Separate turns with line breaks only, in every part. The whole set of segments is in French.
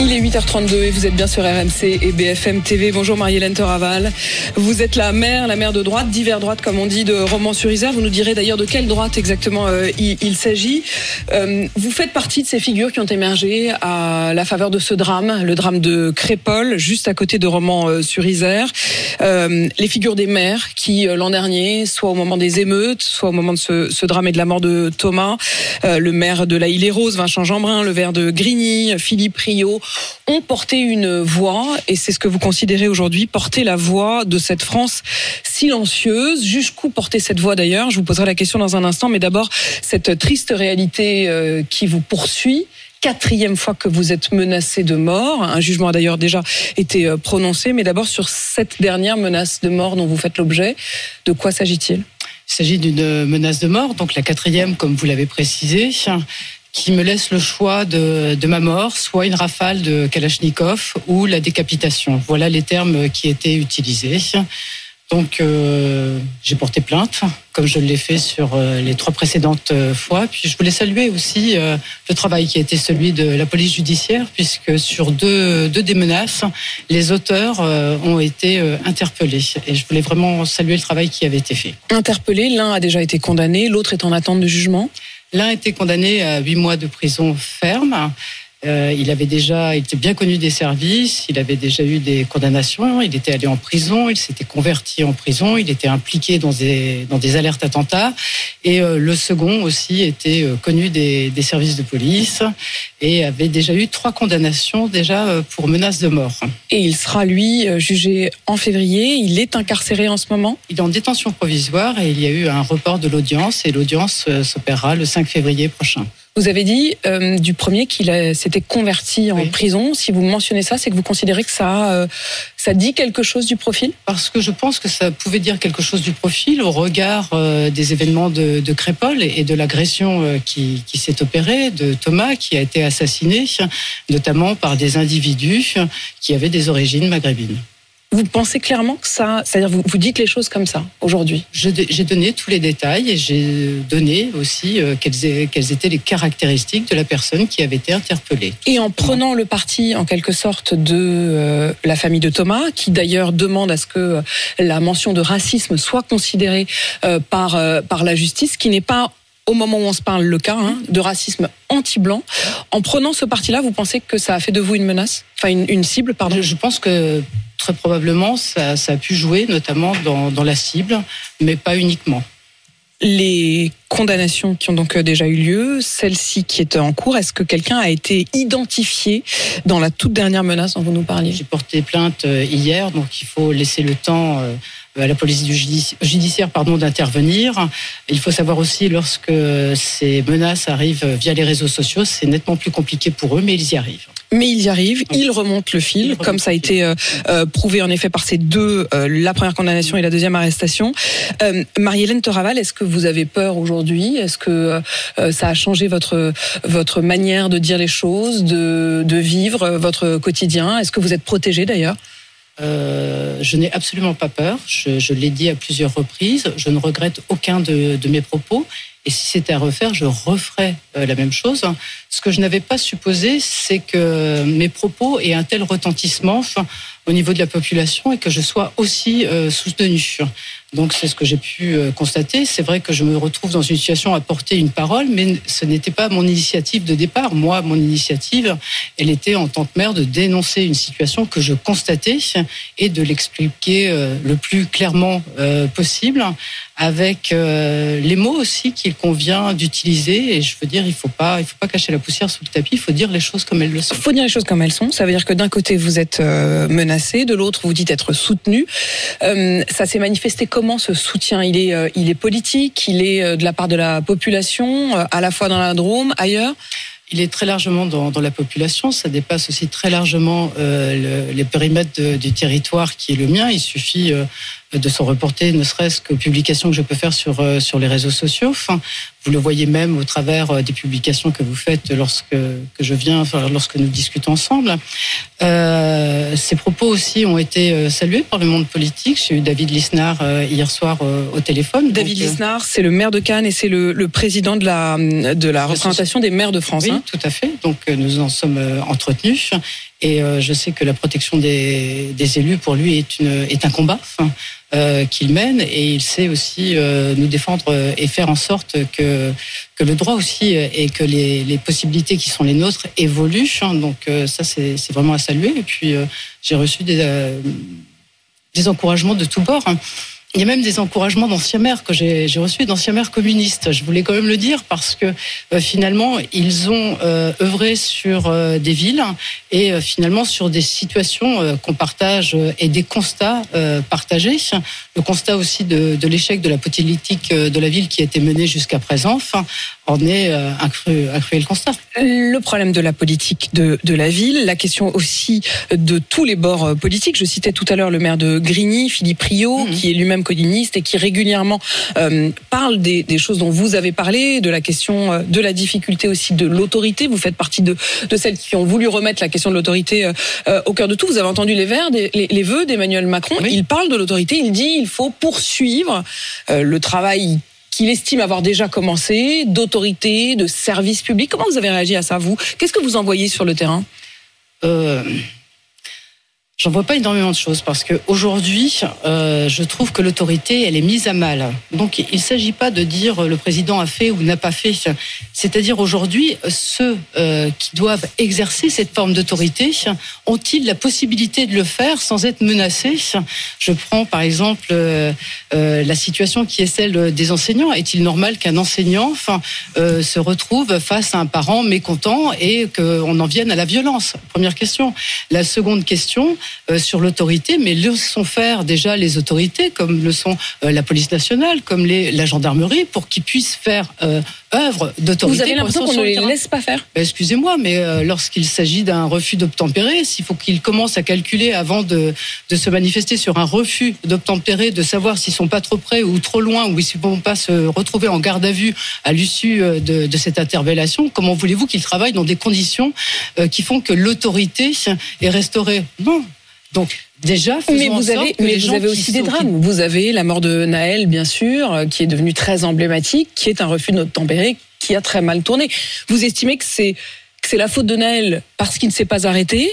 Il est 8h32 et vous êtes bien sur RMC et BFM TV. Bonjour Marie-Hélène Raval. Vous êtes la mère, la mère de droite, divers droite comme on dit, de Romans-sur-Isère. Vous nous direz d'ailleurs de quelle droite exactement euh, il, s'agit. Euh, vous faites partie de ces figures qui ont émergé à la faveur de ce drame, le drame de Crépol, juste à côté de Romans-sur-Isère. Euh, les figures des maires qui, l'an dernier, soit au moment des émeutes, soit au moment de ce, ce drame et de la mort de Thomas, le maire de la Île-et-Rose, Vincent Jeanbrun, le maire de Grigny, Philippe Rio, ont porté une voix, et c'est ce que vous considérez aujourd'hui, porter la voix de cette France silencieuse. Jusqu'où porter cette voix d'ailleurs? Je vous poserai la question dans un instant, mais d'abord, cette triste réalité euh, qui vous poursuit. Quatrième fois que vous êtes menacé de mort. Un jugement a d'ailleurs déjà été euh, prononcé, mais d'abord sur cette dernière menace de mort dont vous faites l'objet, de quoi s'agit-il?
Il s'agit d'une menace de mort, donc la quatrième, comme vous l'avez précisé qui me laisse le choix de, ma mort, soit une rafale de Kalachnikov ou la décapitation. Voilà les termes qui étaient utilisés. Donc euh, j'ai porté plainte, comme je l'ai fait sur euh, les trois précédentes euh, fois. Puis je voulais saluer aussi le travail qui a été celui de la police judiciaire, puisque sur deux, deux des menaces, les auteurs ont été interpellés. Et je voulais vraiment saluer le travail qui avait été fait.
Interpellé, l'un a déjà été condamné, l'autre est en attente de jugement?
L'un été condamné à huit mois de prison ferme. Euh, il avait déjà, était bien connu des services, il avait déjà eu des condamnations, il était allé en prison, il s'était converti en prison, il était impliqué dans des, dans des alertes attentats. Et euh, le second aussi était euh, connu des, des, services de police et avait déjà eu trois condamnations déjà pour menace de mort.
Et il sera, lui, jugé en février. Il est incarcéré en ce moment
Il est en détention provisoire et il y a eu un report de l'audience et l'audience s'opérera le 5 février prochain.
Vous avez dit euh, du premier qu'il s'était converti en prison. Si vous mentionnez ça, c'est que vous considérez que ça, euh, ça dit quelque chose du profil?
Parce que je pense que ça pouvait dire quelque chose du profil au regard euh, des événements de, de Crépol et de l'agression qui, qui s'est opérée de Thomas, qui a été assassiné, notamment par des individus qui avaient des origines maghrébines.
Vous pensez clairement que ça, c'est-à-dire vous, vous dites les choses comme ça aujourd'hui
J'ai donné tous les détails et j'ai donné aussi euh, quelles, quelles, étaient les caractéristiques de la personne qui avait été interpellée.
Et en prenant le parti en quelque sorte de euh, la famille de Thomas, qui d'ailleurs demande à ce que euh, la mention de racisme soit considérée par, par la justice, qui n'est pas au moment où on se parle le cas hein, de racisme anti-blanc. En prenant ce parti-là, vous pensez que ça a fait de vous une menace, enfin une, une cible, pardon.
Je pense que très probablement, ça, a pu jouer, notamment dans, la cible, mais pas uniquement.
Les condamnations qui ont donc déjà eu lieu, celle-ci qui est en cours, est-ce que quelqu'un a été identifié dans la toute dernière menace dont vous nous parliez?
J'ai porté plainte euh, hier, donc il faut laisser le temps euh, à la police judiciaire pardon d'intervenir. Il faut savoir aussi lorsque ces menaces arrivent via les réseaux sociaux, c'est nettement plus compliqué pour eux, mais ils y arrivent.
Mais ils y arrivent, ils remontent le fil, comme ça a été euh, euh, prouvé en effet par ces deux, euh, la première condamnation et la deuxième arrestation. Marie-Hélène Toraval, est-ce que vous avez peur aujourd'hui? Est-ce que ça a changé votre votre manière de dire les choses, de, de vivre votre quotidien? Est-ce que vous êtes protégée d'ailleurs?
Euh, je n'ai absolument pas peur. Je, l'ai dit à plusieurs reprises. Je ne regrette aucun de, mes propos. Et si c'était à refaire, je referais euh, la même chose. Ce que je n'avais pas supposé, c'est que mes propos aient un tel retentissement au niveau de la population et que je sois aussi euh, soutenu. Donc c'est ce que j'ai pu euh, constater. C'est vrai que je me retrouve dans une situation à porter une parole, mais ce n'était pas mon initiative de départ. Moi, mon initiative, elle était en tant que maire de dénoncer une situation que je constatais et de l'expliquer euh, le plus clairement euh, possible avec euh, les mots aussi qu'il convient d'utiliser. Et je veux dire, il faut pas, il faut pas cacher la poussière sous le tapis. Il faut dire les choses comme elles le sont.
Il faut dire les choses comme elles sont. Ça veut dire que d'un côté vous êtes euh, menacé, de l'autre vous dites être soutenu. Euh, ça s'est manifesté comment ce soutien? Il est, euh, il est politique, il est de la part de la population, à la fois dans la Drôme, ailleurs?
Il est très largement dans, dans la population. Ça dépasse aussi très largement euh, le- les périmètres de- du territoire qui est le mien. Il suffit euh, de s'en reporter, ne serait-ce qu'aux publications que je peux faire sur euh, sur les réseaux sociaux. Enfin, vous le voyez même au travers euh, des publications que vous faites lorsque que je viens, enfin, lorsque nous discutons ensemble. Euh, ces propos aussi ont été salués par le monde politique. J'ai eu David Lisnard hier soir au téléphone.
David
Donc,
Lisnard, c'est le maire de Cannes et c'est le, le président de la, de la représentation des maires de France.
Oui,
hein.
tout à fait. Donc nous en sommes entretenus et euh, je sais que la protection des, des élus pour lui est, une, est un combat enfin, euh, qu'il mène et il sait aussi euh, nous défendre et faire en sorte que, que le droit aussi et que les, les possibilités qui sont les nôtres évoluent. hein. Donc ça c'est vraiment à saluer. Et puis j'ai reçu des, des encouragements de tous bords. hein. Il y a même des encouragements d'anciens maires que j'ai reçus, d'anciens maires communistes. Je voulais quand même le dire parce que euh, finalement, ils ont euh, œuvré sur euh, des villes et euh, finalement sur des situations euh, qu'on partage euh, et des constats partagés. Le constat aussi de, de l'échec de la politique de la ville qui a été menée jusqu'à présent en est euh, un, cru, un cruel constat.
Le problème de la politique de, de la ville, la question aussi de tous les bords euh, politiques. Je citais tout à l'heure le maire de Grigny, Philippe Rio,
Mhm.
qui est lui-même communiste et qui régulièrement euh, parle des, des choses dont vous avez parlé, de la question euh, de la difficulté aussi de l'autorité. Vous faites partie de, de celles qui ont voulu remettre la question de l'autorité euh, au cœur de tout. Vous avez entendu les, vers, des- les, les vœux d'Emmanuel Macron.
Oui.
Il parle de l'autorité, il dit il faut poursuivre euh, le travail qu'il estime avoir déjà commencé, d'autorité, de service public. Comment vous avez réagi à ça, vous? Qu'est-ce que vous envoyez sur le terrain?
Euh, J'en vois pas énormément de choses parce que aujourd'hui, euh, je trouve que l'autorité, elle est mise à mal. Donc, il ne s'agit pas de dire le président a fait ou n'a pas fait. C'est-à-dire aujourd'hui, ceux euh, qui doivent exercer cette forme d'autorité ont-ils la possibilité de le faire sans être menacés? Je prends par exemple euh, la situation qui est celle des enseignants. Est-il normal qu'un enseignant, se retrouve face à un parent mécontent et qu'on en vienne à la violence? Première question. La seconde question euh, sur l'autorité, mais laissons faire déjà les autorités, comme le sont euh, la police nationale, comme les, la gendarmerie, pour qu'ils puissent faire euh, œuvre d'autorité.
Vous avez
ils
l'impression qu'on ne
le
les laisse pas faire?
Ben, Excusez-moi, mais euh, lorsqu'il s'agit d'un refus d'obtempérer, s'il faut qu'ils commencent à calculer avant de, de se manifester sur un refus d'obtempérer, de savoir s'ils sont pas trop près ou trop loin, ou s'ils ne vont pas se retrouver en garde à vue à l'issue euh, de, de cette interpellation, comment voulez-vous qu'ils travaillent dans des conditions euh, qui font que l'autorité est restaurée? Non. Donc déjà,
Mais vous avez, mais vous avez aussi des drames. Vous avez la mort de Naël, bien sûr, euh, qui est devenue très emblématique, qui est un refus de notre tempéré, qui a très mal tourné. Vous estimez que c'est que c'est la faute de Naël parce qu'il ne s'est pas arrêté?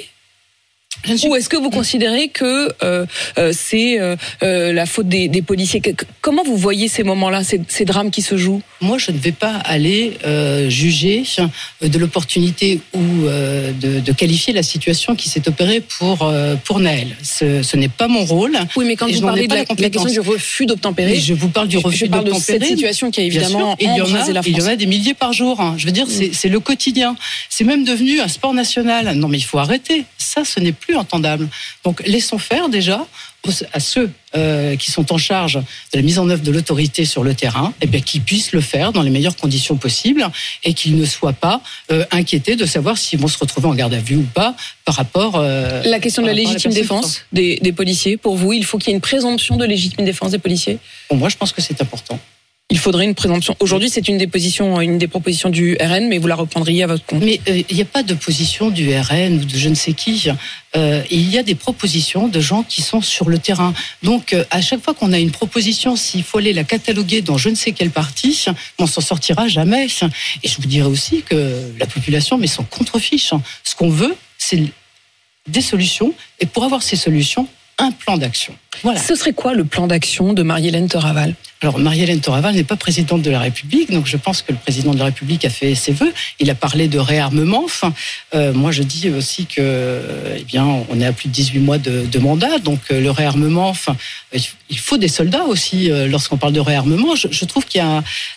Ou est-ce que vous considérez que euh, euh, c'est euh, la faute des, des policiers Comment vous voyez ces moments-là, ces, ces drames qui se jouent?
Moi, je ne vais pas aller juger de l'opportunité ou de, de qualifier la situation qui s'est opérée pour pour Naël. Ce, ce n'est pas mon rôle.
Oui, mais quand
je
vous parlez de la,
la
question du refus d'obtempérer,
je vous parle du
je-
refus
je parle de cette situation qui a
Bien
évidemment
il y en a,
la
il y
France.
en a des milliers par jour. hein. Je veux dire, c'est le quotidien. C'est même devenu un sport national. Non, mais il faut arrêter. Ça, ce n'est plus entendable. Donc, laissons faire déjà à ceux euh, qui sont en charge de la mise en œuvre de l'autorité sur le terrain, et bien qu'ils puissent le faire dans les meilleures conditions possibles et qu'ils ne soient pas euh, inquiétés de savoir s'ils vont se retrouver en garde à vue ou pas par rapport. euh,
La question de la légitime défense des, des policiers, pour vous, il faut qu'il y ait une présomption de légitime défense des policiers?
Pour moi, je pense que c'est important.
Il faudrait une présomption. Aujourd'hui, c'est une des une des propositions du RN, mais vous la reprendriez à votre compte.
Mais euh, il n'y a pas de position du RN ou de je ne sais qui. Euh, il y a des propositions de gens qui sont sur le terrain. Donc, euh, à chaque fois qu'on a une proposition, s'il faut aller la cataloguer dans je ne sais quel parti, on s'en sortira jamais. Et je vous dirais aussi que la population met son contre-fiche. Ce qu'on veut, c'est des solutions. Et pour avoir ces solutions, un plan d'action.
Voilà. Ce serait quoi le plan d'action de Marie-Hélène Toraval?
Alors, Marie-Hélène Toraval n'est pas présidente de la République, donc je pense que le président de la République a fait ses voeux. Il a parlé de réarmement. Enfin, euh, moi, je dis aussi que, eh bien, on est à plus de 18 mois de, de mandat, donc euh, le réarmement. Enfin, il faut des soldats aussi euh, lorsqu'on parle de réarmement. Je, je trouve qu'il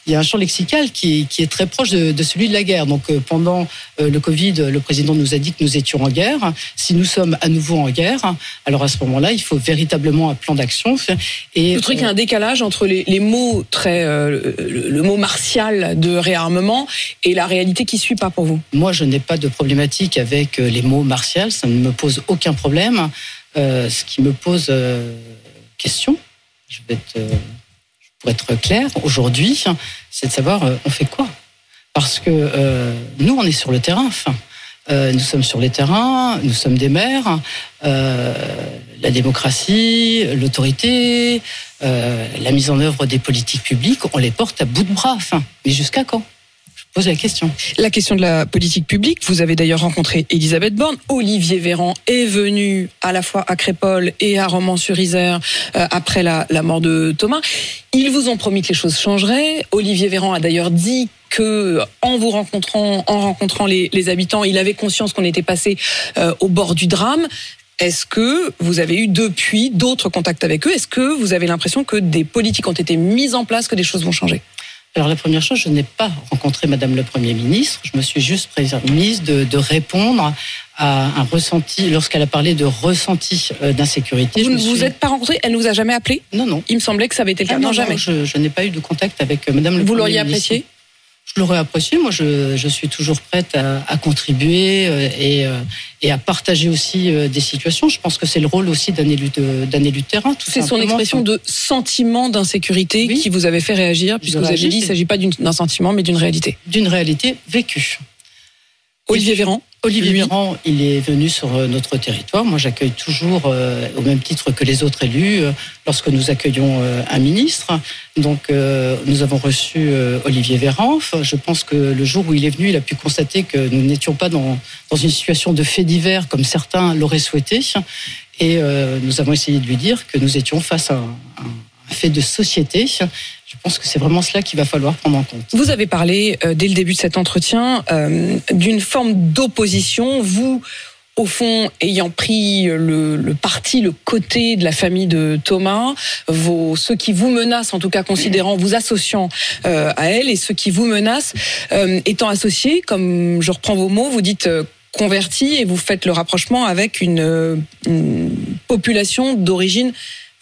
y, y, a un champ lexical qui, qui est très proche de, de, celui de la guerre. Donc, pendant le Covid, le président nous a dit que nous étions en guerre. Si nous sommes à nouveau en guerre, alors à ce moment-là, il faut véritablement un plan d'action.
Et le truc, il y a un décalage entre les les mots très, euh, le, mot martial de réarmement et la réalité qui suit pas pour vous
Moi, je n'ai pas de problématique avec euh, les mots martial, ça ne me pose aucun problème. Euh, ce qui me pose question, je vais être, pour être clair, aujourd'hui, c'est de savoir on fait quoi? Parce que nous, on est sur le terrain. Enfin, nous sommes sur les terrains, nous sommes des maires. la démocratie, l'autorité, euh, la mise en œuvre des politiques publiques, on les porte à bout de bras. Mais jusqu'à quand? La question.
La question de la politique publique, vous avez d'ailleurs rencontré Elisabeth Borne. Olivier Véran est venu à la fois à Crépole et à Romans-sur-Isère euh, après la, mort de Thomas. Ils vous ont promis que les choses changeraient. Olivier Véran a d'ailleurs dit que en vous rencontrant, en rencontrant les, habitants, il avait conscience qu'on était passé euh, au bord du drame. Est-ce que vous avez eu depuis d'autres contacts avec eux? Est-ce que vous avez l'impression que des politiques ont été mises en place, que des choses vont changer?
Alors la première chose, je n'ai pas rencontré Madame le Premier ministre. Je me suis juste permise de, de répondre à un ressenti lorsqu'elle a parlé de ressenti euh, d'insécurité.
Vous ne vous êtes pas rencontré Elle nous a jamais appelé?
Non, non.
Il me semblait que ça avait été le cas.
Ah non,
jamais.
je, je n'ai pas eu de contact avec euh, Madame le
vous
Premier
ministre. Vous l'auriez apprécié
je l'aurais apprécié. Moi, je, je, suis toujours prête à, à contribuer euh, et, euh, et, à partager aussi euh, des situations. Je pense que c'est le rôle aussi d'un élu de, d'un élu de terrain.
C'est son expression de sentiment d'insécurité qui vous avait fait réagir, puisque vous avez dit qu'il ne s'agit pas d'un sentiment, mais d'une réalité.
D'une réalité vécue.
Olivier Véran
Olivier Véran, il est venu sur euh, notre territoire. Moi, j'accueille toujours, euh, au même titre que les autres élus, euh, lorsque nous accueillons un ministre. Donc, nous avons reçu Olivier Véran. Je pense que le jour où il est venu, il a pu constater que nous n'étions pas dans, dans une situation de fait divers comme certains l'auraient souhaité. Et nous avons essayé de lui dire que nous étions face à un, un fait de société je pense que c'est vraiment cela qu'il va falloir prendre en compte.
Vous avez parlé euh, dès le début de cet entretien euh, d'une forme d'opposition. Vous, au fond, ayant pris le, parti, le côté de la famille de Thomas, ceux qui vous menacent, en tout cas considérant, vous associant euh, à elle, et ceux qui vous menacent, étant associés, comme je reprends vos mots, vous dites convertis, et vous faites le rapprochement avec une population d'origine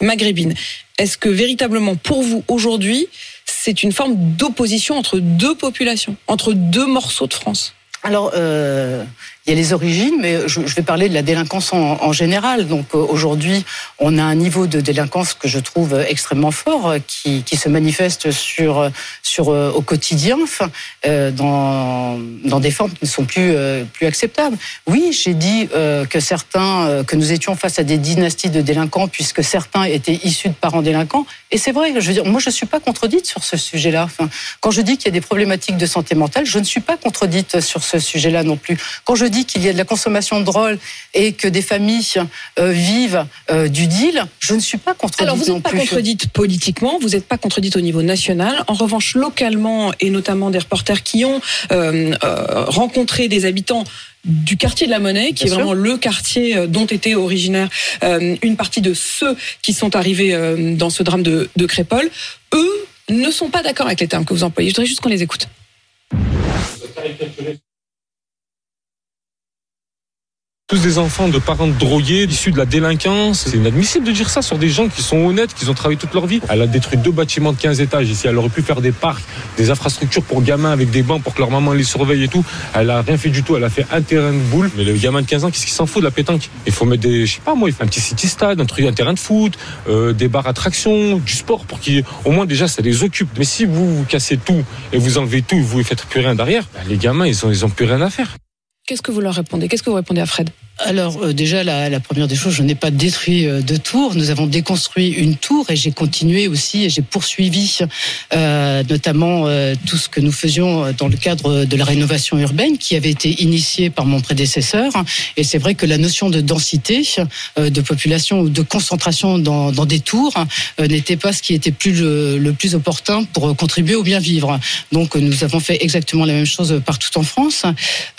maghrébine. Est-ce que véritablement pour vous aujourd'hui, c'est une forme d'opposition entre deux populations, entre deux morceaux de France?
Alors, euh, il y a les origines, mais je, vais parler de la délinquance en, général. Donc euh, aujourd'hui, on a un niveau de délinquance que je trouve extrêmement fort, euh, qui, se manifeste euh, au quotidien, dans des formes qui ne sont plus acceptables. Oui, j'ai dit que certains que nous étions face à des dynasties de délinquants puisque certains étaient issus de parents délinquants. Et c'est vrai. Je veux dire, moi, je suis pas contredite sur ce sujet-là. Quand je dis qu'il y a des problématiques de santé mentale, je ne suis pas contredite sur ce sujet-là non plus. Quand je dit qu'il y a de la consommation de drogue et que des familles euh, vivent euh, du deal, je ne suis pas contredite.
Alors vous
n'êtes
pas contredite politiquement, vous n'êtes pas contredite au niveau national. En revanche, localement et notamment des reporters qui ont euh, rencontré des habitants du quartier de la Monnaie, qui est vraiment le quartier dont était originaire une partie de ceux qui sont arrivés dans ce drame de, de Crépole, eux ne sont pas d'accord avec les termes que vous employez. Je voudrais juste qu'on les écoute
tous des enfants de parents drogués, issus de la délinquance. C'est inadmissible de dire ça sur des gens qui sont honnêtes, qui ont travaillé toute leur vie. Elle a détruit deux bâtiments de 15 étages ici. Elle aurait pu faire des parcs, des infrastructures pour gamins avec des bancs pour que leur maman les surveille et tout. Elle a rien fait du tout. Elle a fait un terrain de boule. Mais le gamin de 15 ans, qu'est-ce qu'il s'en fout de la pétanque? Il faut mettre des, je sais pas moi, il fait un petit city stade, un truc, un terrain de foot, euh, des bars attractions, du sport pour qu'ils, au moins déjà, ça les occupe. Mais si vous, cassez tout et vous enlevez tout, vous ne faites plus rien derrière, ben, les gamins, ils ont, ils ont plus rien à faire.
Qu'est-ce que vous leur répondez? Qu'est-ce que vous répondez à Fred?
Alors euh, déjà la, première des choses, je n'ai pas détruit euh, de tour. Nous avons déconstruit une tour et j'ai continué aussi et j'ai poursuivi euh, notamment tout ce que nous faisions dans le cadre de la rénovation urbaine qui avait été initiée par mon prédécesseur. Et c'est vrai que la notion de densité, de population ou de concentration dans, dans des tours n'était pas ce qui était plus le, le, plus opportun pour contribuer au bien vivre. Donc nous avons fait exactement la même chose partout en France.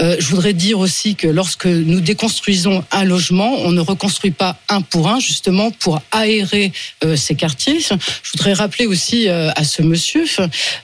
je voudrais dire aussi que lorsque nous déconstruisons un logement, on ne reconstruit pas un pour un, justement pour aérer euh, ces quartiers. Je voudrais rappeler aussi euh, à ce monsieur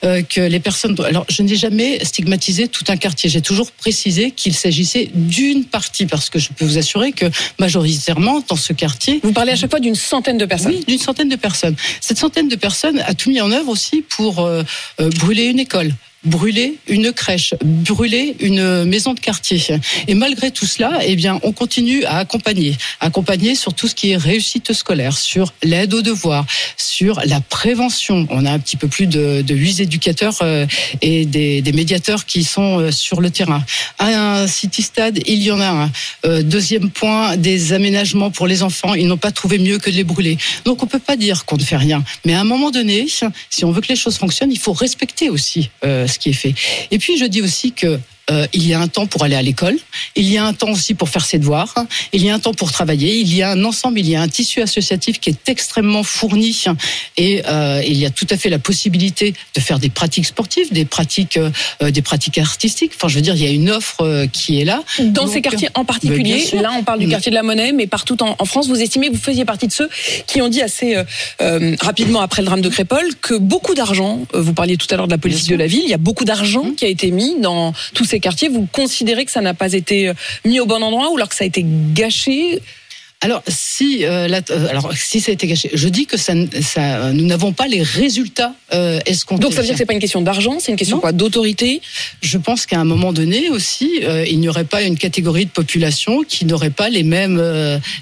euh, que les personnes. Alors, je n'ai jamais stigmatisé tout un quartier. J'ai toujours précisé qu'il s'agissait d'une partie, parce que je peux vous assurer que majoritairement dans ce quartier.
Vous parlez à chaque fois d'une centaine de personnes.
Oui, d'une centaine de personnes. Cette centaine de personnes a tout mis en œuvre aussi pour brûler une école brûler une crèche, brûler une maison de quartier. Et malgré tout cela, eh bien, on continue à accompagner, accompagner sur tout ce qui est réussite scolaire, sur l'aide aux devoirs, sur la prévention. On a un petit peu plus de, de 8 éducateurs euh, et des, médiateurs qui sont euh, sur le terrain. Un city stade, il y en a un. Euh, deuxième point, des aménagements pour les enfants. Ils n'ont pas trouvé mieux que de les brûler. Donc on peut pas dire qu'on ne fait rien. Mais à un moment donné, si on veut que les choses fonctionnent, il faut respecter aussi ce qui est fait. Et puis je dis aussi que euh, il y a un temps pour aller à l'école, il y a un temps aussi pour faire ses devoirs, il y a un temps pour travailler, il y a un ensemble, il y a un tissu associatif qui est extrêmement fourni et euh, il y a tout à fait la possibilité de faire des pratiques sportives, des pratiques, euh, des pratiques artistiques. Enfin, je veux dire, il y a une offre euh, qui est là.
Dans Donc, ces quartiers en particulier, là, on parle du quartier de la Monnaie, mais partout en, en, France, vous estimez que vous faisiez partie de ceux qui ont dit assez euh, rapidement après le drame de Crépol que beaucoup d'argent, vous parliez tout à l'heure de la politique de la ville, il y a beaucoup d'argent mmh. qui a été mis dans tous ces quartiers, vous considérez que ça n'a pas été euh, mis au bon endroit ou alors que ça a été gâché?
Alors si, euh, la, euh, alors si ça a été gâché, je dis que ça, ça nous n'avons pas les résultats escomptés.
Donc ça veut dire que c'est pas une question d'argent, c'est une question quoi d'autorité?
Je pense qu'à un moment donné aussi, il n'y aurait pas une catégorie de population qui n'aurait pas les mêmes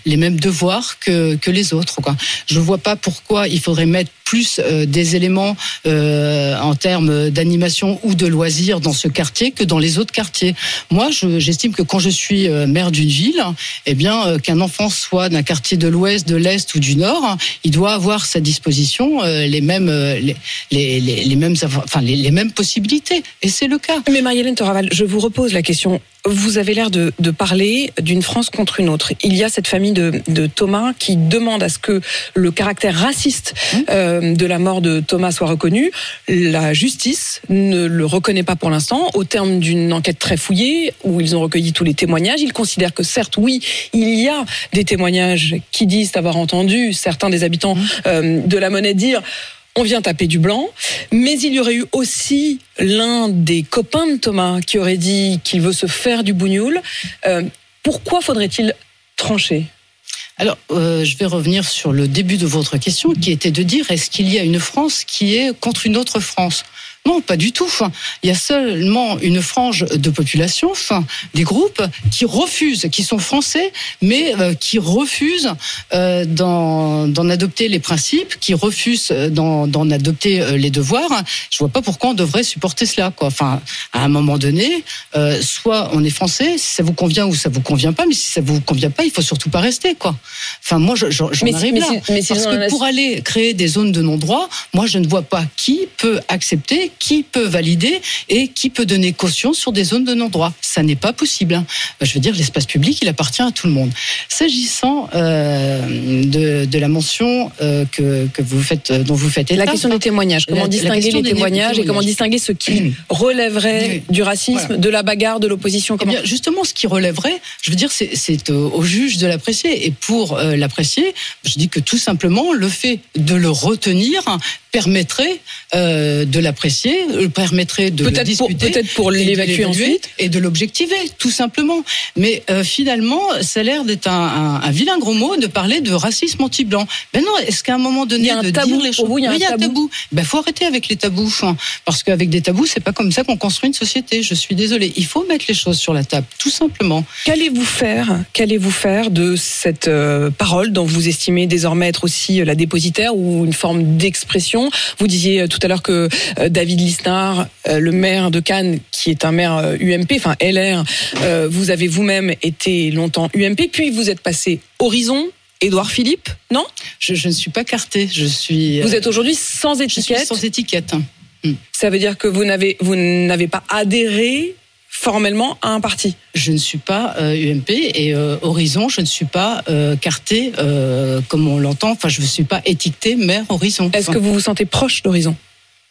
les mêmes devoirs que que les autres. Quoi. Je vois pas pourquoi il faudrait mettre plus euh, des éléments euh, en termes d'animation ou de loisirs dans ce quartier que dans les autres quartiers. Moi, j'estime que quand je suis euh, maire d'une ville, eh bien, qu'un enfant soit d'un quartier de l'Ouest, de l'Est ou du Nord, il doit avoir à sa disposition les mêmes, les, mêmes, enfin, les, mêmes possibilités. Et c'est le cas.
Mais Marie-Hélène Toraval, je vous repose la question vous avez l'air de, de, parler d'une France contre une autre. Il y a cette famille de, de, Thomas qui demande à ce que le caractère raciste mmh. euh, de la mort de Thomas soit reconnu. La justice ne le reconnaît pas pour l'instant. Au terme d'une enquête très fouillée, où ils ont recueilli tous les témoignages, ils considèrent que certes, oui, il y a des témoignages qui disent avoir entendu certains des habitants mmh. euh, de la monnaie dire on vient taper du blanc, mais il y aurait eu aussi l'un des copains de Thomas qui aurait dit qu'il veut se faire du bougnoul. Euh, pourquoi faudrait-il trancher?
Alors, euh, je vais revenir sur le début de votre question, qui était de dire est-ce qu'il y a une France qui est contre une autre France? Non, pas du tout. Il y a seulement une frange de population, des groupes qui refusent, qui sont français, mais euh, qui refusent euh, d'en adopter les principes, qui refusent d'en adopter euh, les devoirs. Je vois pas pourquoi on devrait supporter cela. Quoi. Enfin, à un moment donné, euh, soit on est français, si ça vous convient ou ça vous convient pas, mais si ça vous convient pas, il faut surtout pas rester. Quoi. Enfin, moi, j'en je, arrive mais là. Mais parce que pour aller créer des zones de non-droit, moi, je ne vois pas qui peut accepter qui peut valider et qui peut donner caution sur des zones de non-droit. Ça n'est pas possible. Hein. Je veux dire, l'espace public, il appartient à tout le monde. S'agissant euh, de, de, la mention euh, que, que vous faites, dont vous faites
état, la question des témoignages. Comment la, distinguer la les témoignages et comment distinguer ce qui relèverait du racisme, voilà. de la bagarre, de l'opposition
eh bien, Justement, ce qui relèverait, je veux dire, c'est au, au, juge de l'apprécier. Et pour euh, l'apprécier, je dis que tout simplement, le fait de le retenir permettrait euh, de l'apprécier, permettrait de
peut
le discuter,
peut-être pour l'évacuer ensuite
et de l'objectiver, tout simplement. Mais euh, finalement, ça a l'air d'être un, un, un, vilain gros mot de parler de racisme anti-blanc. Ben non, est-ce qu'à un moment donné,
il y a un
de
tabou,
dire les choses,
il y a un,
oui,
tabou.
tabou. Ben faut arrêter avec les tabous, hein, parce qu'avec des tabous, c'est pas comme ça qu'on construit une société. Je suis désolée. Il faut mettre les choses sur la table, tout simplement.
Qu'allez-vous faire Qu'allez-vous faire de cette euh, parole dont vous estimez désormais être aussi la dépositaire ou une forme d'expression? Vous disiez tout à l'heure que euh, David David Lisnard, le maire de Cannes, qui est un maire UMP, enfin LR. vous avez vous-même été longtemps UMP, puis vous êtes passé Horizon, Édouard Philippe, non?
Je, ne suis pas carté. Je suis.
Vous êtes aujourd'hui sans étiquette.
sans étiquette.
Hmm. Ça veut dire que vous n'avez vous n'avez pas adhéré formellement à un parti?
Je ne suis pas UMP euh, et euh, Horizon, je ne suis pas euh, carté comme on l'entend. Enfin, je ne suis pas étiqueté maire Horizon.
Est-ce que vous vous sentez proche d'Horizon?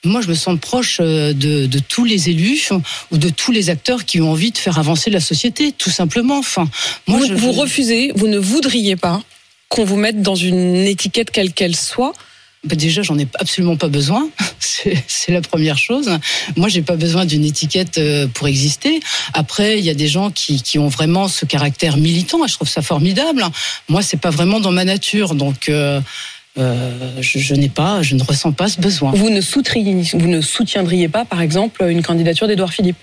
Moi, je me sens proche de, de, tous les élus ou de tous les acteurs qui ont envie de faire avancer la société, tout simplement. Enfin,
moi, vous, vous refusez, vous ne voudriez pas qu'on vous mette dans une étiquette quelle qu'elle soit
bah déjà, j'en ai absolument pas besoin. C'est la première chose. Moi, j'ai pas besoin d'une étiquette euh, pour exister. Après, il y a des gens qui, qui, ont vraiment ce caractère militant. Et je trouve ça formidable. Moi, c'est pas vraiment dans ma nature. Donc. Euh, euh, je, je n'ai pas, je ne ressens pas ce besoin.
Vous ne, vous ne soutiendriez pas, par exemple, une candidature d'Edouard Philippe?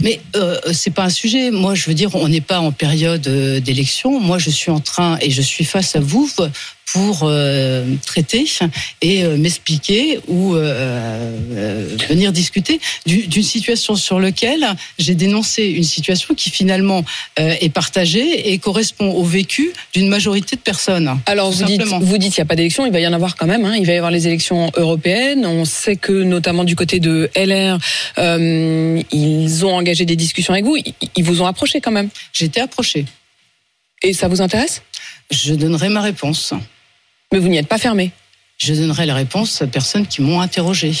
Mais euh, c'est pas un sujet. Moi, je veux dire, on n'est pas en période euh, d'élection. Moi, je suis en train et je suis face à vous pour euh, traiter et euh, m'expliquer ou euh, venir discuter d'une situation sur laquelle j'ai dénoncé une situation qui finalement est partagée et correspond au vécu d'une majorité de personnes.
Alors vous dites, vous dites, qu'il n'y a pas d'élection, il va y en avoir quand même. Hein. Il va y avoir les élections européennes. On sait que notamment du côté de LR, ils ont engagé des discussions avec vous. Ils vous ont approché quand même.
Été approché.
Et ça vous intéresse?
Je donnerai ma réponse.
Mais vous n'y êtes pas fermé.
Je donnerai la réponse aux personnes qui m'ont interrogé.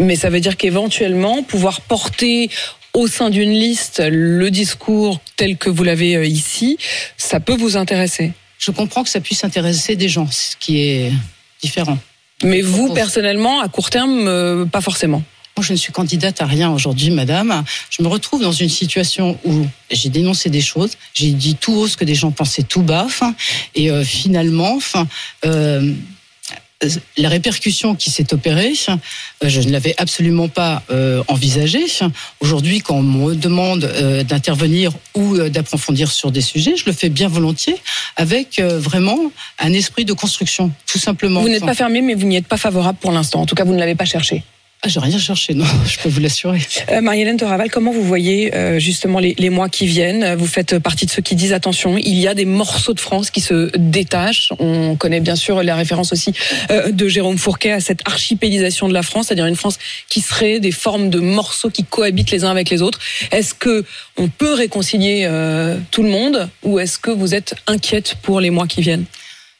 Mais ça veut dire qu'éventuellement, pouvoir porter au sein d'une liste le discours tel que vous l'avez euh, ici, ça peut vous intéresser.
Je comprends que ça puisse intéresser des gens, ce qui est différent.
Mais vous, personnellement, à court terme, euh, pas forcément.
Moi, je ne suis candidate à rien aujourd'hui, madame. Je me retrouve dans une situation où j'ai dénoncé des choses, j'ai dit tout haut ce que des gens pensaient tout bas, et euh, finalement, euh, la répercussion qui s'est opérée, euh, je ne l'avais absolument pas envisagée. Aujourd'hui, quand on me demande d'intervenir ou d'approfondir sur des sujets, je le fais bien volontiers, avec vraiment un esprit de construction, tout simplement.
Vous n'êtes pas fermé, mais vous n'y êtes pas favorable pour l'instant. En tout cas, vous ne l'avez pas cherché.
Ah, j'ai rien cherché, non, je peux vous l'assurer.
Euh, Marie-Hélène Toraval, comment vous voyez euh, justement les, mois qui viennent? Vous faites partie de ceux qui disent attention, il y a des morceaux de France qui se détachent. On connaît bien sûr la référence aussi euh, de Jérôme Fourquet à cette archipélisation de la France, c'est-à-dire une France qui serait des formes de morceaux qui cohabitent les uns avec les autres. Est-ce que on peut réconcilier tout le monde ou est-ce que vous êtes inquiète pour les mois qui viennent?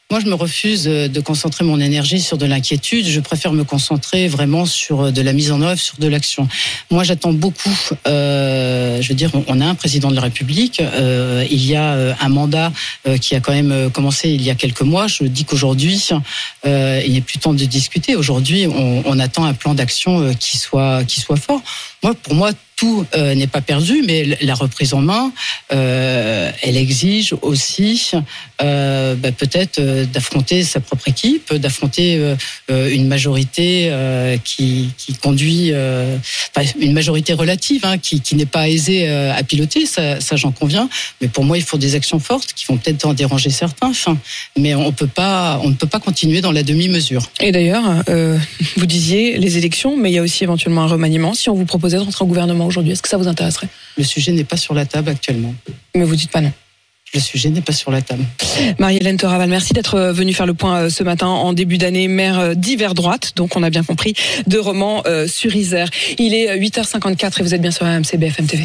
Moi, je me refuse euh, de concentrer mon énergie sur de l'inquiétude. Je préfère me concentrer vraiment sur euh, de la mise en œuvre, sur de l'action. Moi, j'attends beaucoup. Euh, je veux dire, on a un président de la République. Il y a un mandat qui a quand même commencé il y a quelques mois. Je dis qu'aujourd'hui, il n'est plus temps de discuter. Aujourd'hui, on, on, attend un plan d'action qui soit qui soit fort. Moi, pour moi, tout euh, n'est pas perdu, mais la reprise en main, euh, elle exige aussi euh, bah, peut-être d'affronter sa propre équipe, d'affronter une majorité qui, conduit, une majorité relative, hein, qui, n'est pas aisée à piloter, ça, j'en conviens. Mais pour moi, il faut des actions fortes qui vont peut-être en déranger certains. Mais on ne peut pas continuer dans la demi-mesure.
Et d'ailleurs, vous disiez les élections, mais il y a aussi éventuellement un remaniement. Si on vous proposait de rentrer en gouvernement aujourd'hui Est-ce que ça vous intéresserait
Le sujet n'est pas sur la table actuellement.
Mais vous dites pas non
le sujet n'est pas sur la table.
Marie-Hélène Toraval, merci d'être venue faire le point euh, ce matin en début d'année, maire euh, d'hiver droite, donc on a bien compris, de Romans euh, sur Isère. Il est 8h54 et vous êtes bien sur AMC BFM TV.